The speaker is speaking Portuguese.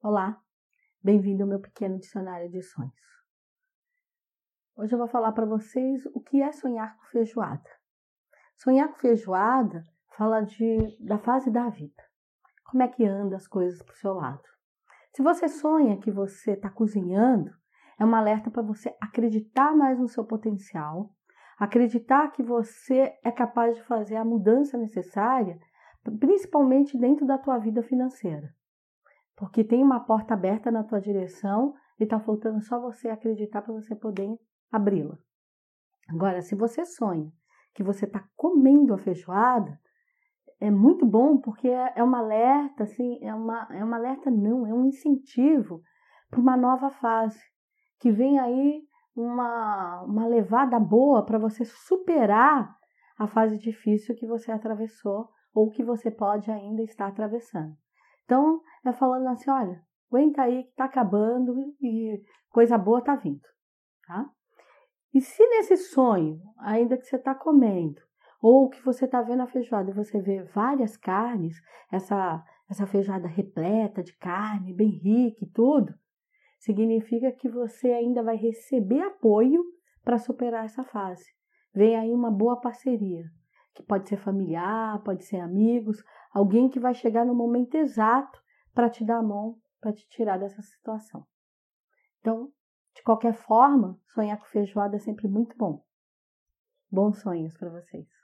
Olá, bem-vindo ao meu pequeno dicionário de sonhos. Hoje eu vou falar para vocês o que é sonhar com feijoada. Sonhar com feijoada fala de, da fase da vida, como é que anda as coisas para o seu lado. Se você sonha que você está cozinhando, é um alerta para você acreditar mais no seu potencial, acreditar que você é capaz de fazer a mudança necessária, principalmente dentro da tua vida financeira porque tem uma porta aberta na tua direção e está faltando só você acreditar para você poder abri-la. Agora, se você sonha que você está comendo a feijoada, é muito bom porque é, é uma alerta, assim, é uma, é uma alerta não, é um incentivo para uma nova fase, que vem aí uma, uma levada boa para você superar a fase difícil que você atravessou ou que você pode ainda estar atravessando. Então, é falando assim: olha, aguenta aí que tá acabando e coisa boa tá vindo, tá? E se nesse sonho, ainda que você está comendo, ou que você está vendo a feijoada e você vê várias carnes, essa, essa feijoada repleta de carne, bem rica e tudo, significa que você ainda vai receber apoio para superar essa fase. Vem aí uma boa parceria que pode ser familiar, pode ser amigos, alguém que vai chegar no momento exato para te dar a mão, para te tirar dessa situação. Então, de qualquer forma, sonhar com feijoada é sempre muito bom. Bons sonhos para vocês.